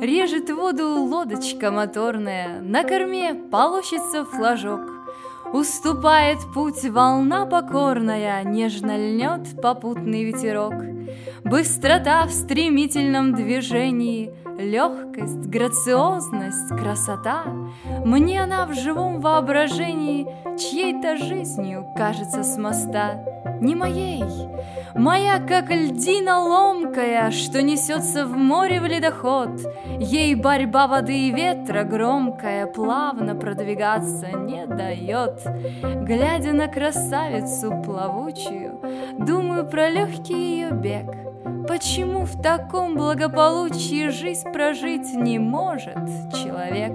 Режет воду лодочка моторная, На корме полощется флажок. Уступает путь волна покорная, Нежно льнет попутный ветерок. Быстрота в стремительном движении, Легкость, грациозность, красота. Мне она в живом воображении Чьей-то жизнью кажется с моста Не моей, моя как льдина ломкая Что несется в море в ледоход. Ей борьба воды и ветра громкая Плавно продвигаться не дает Глядя на красавицу плавучую Думаю про легкий ее бег Почему в таком благополучии жизнь прожить не может человек?